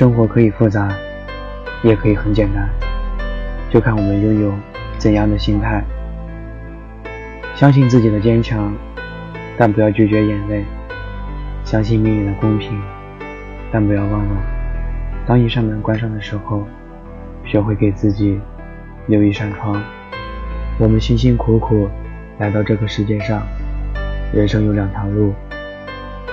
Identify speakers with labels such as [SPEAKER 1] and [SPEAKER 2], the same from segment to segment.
[SPEAKER 1] 生活可以复杂，也可以很简单，就看我们拥有怎样的心态。相信自己的坚强，但不要拒绝眼泪；相信命运的公平，但不要忘了，当一扇门关上的时候，学会给自己留一扇窗。我们辛辛苦苦来到这个世界上，人生有两条路，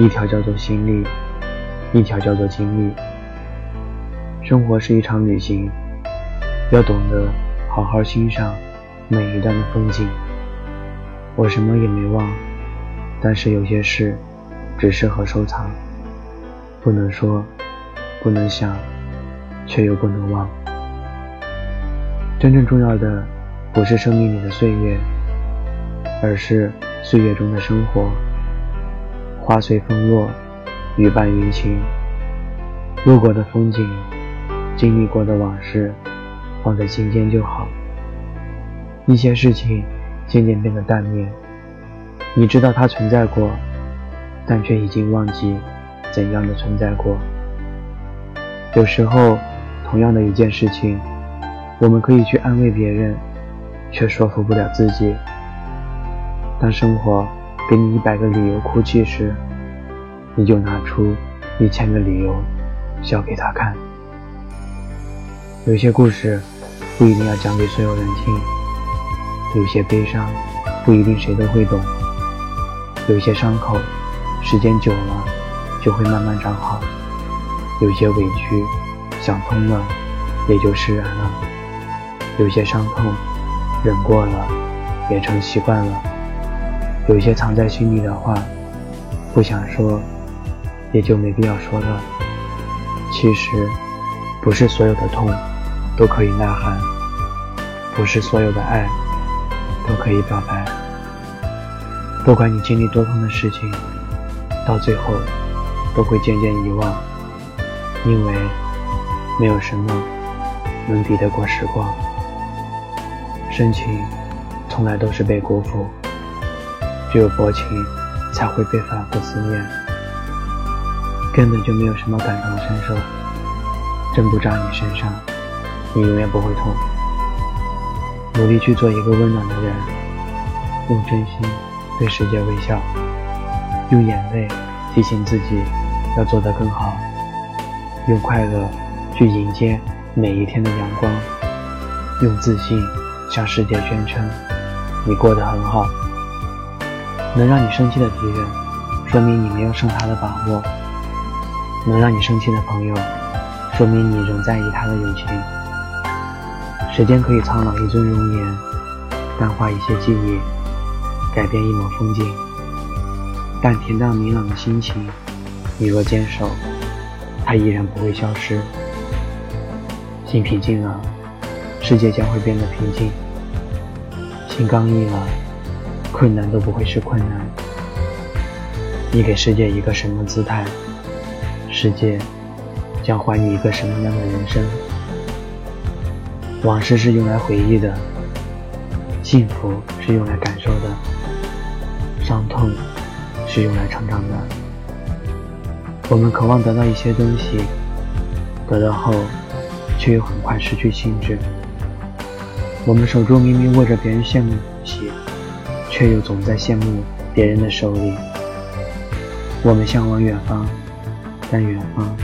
[SPEAKER 1] 一条叫做心力，一条叫做经历。生活是一场旅行，要懂得好好欣赏每一段的风景。我什么也没忘，但是有些事只适合收藏，不能说，不能想，却又不能忘。真正重要的不是生命里的岁月，而是岁月中的生活。花随风落，雨伴云晴，路过的风景。经历过的往事，放在心间就好。一些事情渐渐变得淡灭，你知道它存在过，但却已经忘记怎样的存在过。有时候，同样的一件事情，我们可以去安慰别人，却说服不了自己。当生活给你一百个理由哭泣时，你就拿出一千个理由笑给他看。有些故事不一定要讲给所有人听，有些悲伤不一定谁都会懂，有些伤口时间久了就会慢慢长好，有些委屈想通了也就释然了，有些伤痛忍过了也成习惯了，有些藏在心里的话不想说也就没必要说了。其实不是所有的痛。都可以呐喊，不是所有的爱都可以表白。不管你经历多痛的事情，到最后都会渐渐遗忘，因为没有什么能抵得过时光。深情从来都是被辜负，只有薄情才会被反复思念。根本就没有什么感同身受，针不扎你身上。你永远不会痛。努力去做一个温暖的人，用真心对世界微笑，用眼泪提醒自己要做得更好，用快乐去迎接每一天的阳光，用自信向世界宣称你过得很好。能让你生气的敌人，说明你没有胜他的把握；能让你生气的朋友，说明你仍在意他的友情。时间可以苍老一尊容颜，淡化一些记忆，改变一抹风景。但恬淡明朗的心情，你若坚守，它依然不会消失。心平静了，世界将会变得平静；心刚毅了，困难都不会是困难。你给世界一个什么姿态，世界将还你一个什么样的人生？往事是用来回忆的，幸福是用来感受的，伤痛是用来成长的。我们渴望得到一些东西，得到后却又很快失去兴致。我们手中明明握着别人羡慕的东西，却又总在羡慕别人的手里。我们向往远方，但远方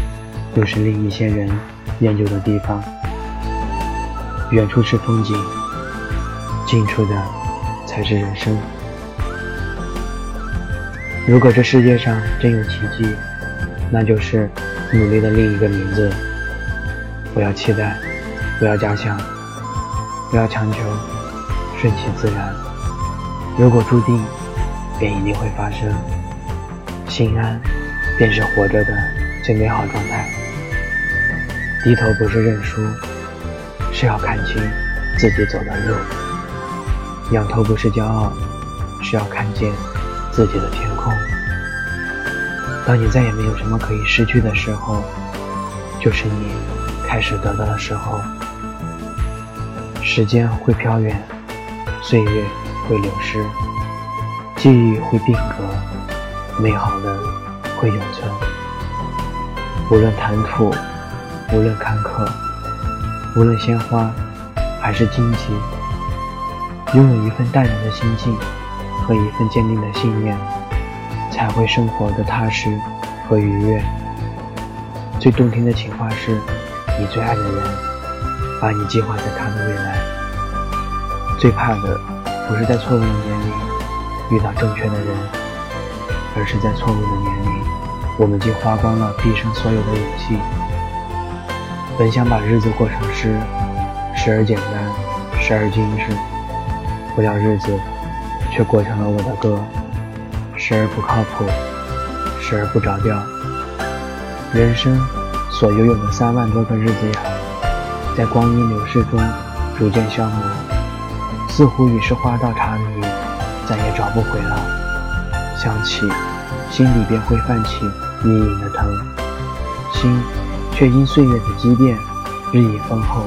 [SPEAKER 1] 又是另一些人研究的地方。远处是风景，近处的才是人生。如果这世界上真有奇迹，那就是努力的另一个名字。不要期待，不要假想，不要强求，顺其自然。如果注定，便一定会发生。心安，便是活着的最美好状态。低头不是认输。是要看清自己走的路，仰头不是骄傲，是要看见自己的天空。当你再也没有什么可以失去的时候，就是你开始得到的时候。时间会飘远，岁月会流失，记忆会定格，美好的会永存。无论谈吐无论坎坷，无论鲜花还是荆棘，拥有一份淡然的心境和一份坚定的信念，才会生活的踏实和愉悦。最动听的情话是，你最爱的人把你计划在他的未来。最怕的不是在错误的年龄遇到正确的人，而是在错误的年龄，我们竟花光了毕生所有的勇气。本想把日子过成诗，时而简单，时而精致，不料日子却过成了我的歌，时而不靠谱，时而不着调。人生所拥有的三万多个日子呀，在光阴流逝中逐渐消磨，似乎已是花到茶余，再也找不回了。想起，心里便会泛起隐隐的疼，心。却因岁月的积淀，日益丰厚。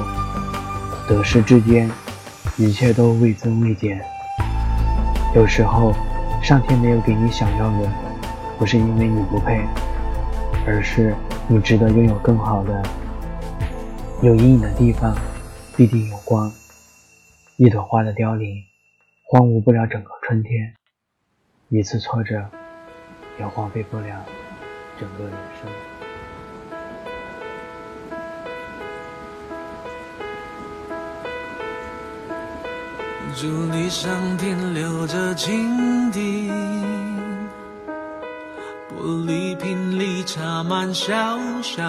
[SPEAKER 1] 得失之间，一切都未增未减。有时候，上天没有给你想要的，不是因为你不配，而是你值得拥有更好的。有阴影的地方，必定有光。一朵花的凋零，荒芜不了整个春天；一次挫折，也荒废不了整个人生。
[SPEAKER 2] 祝你上天留着蜻蜓，玻璃瓶里插满小小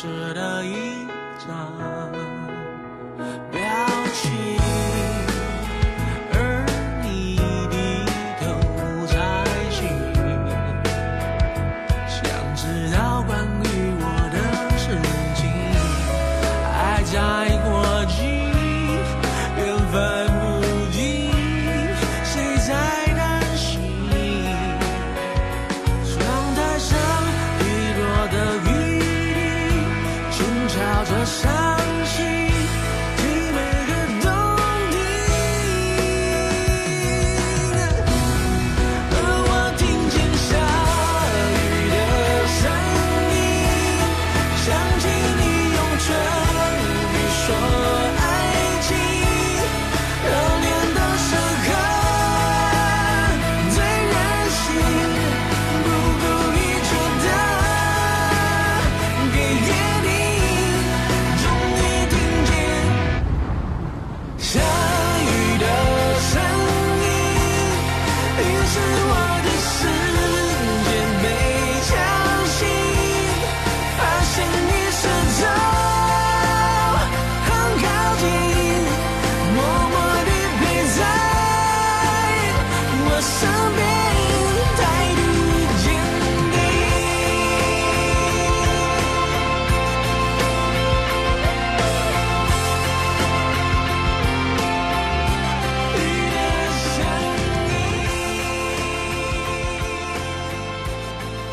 [SPEAKER 2] 心事的一张。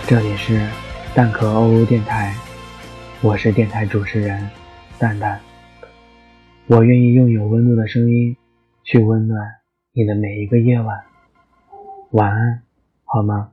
[SPEAKER 1] 这里是蛋壳欧欧电台，我是电台主持人蛋蛋。我愿意用有温度的声音去温暖你的每一个夜晚。晚安，好吗？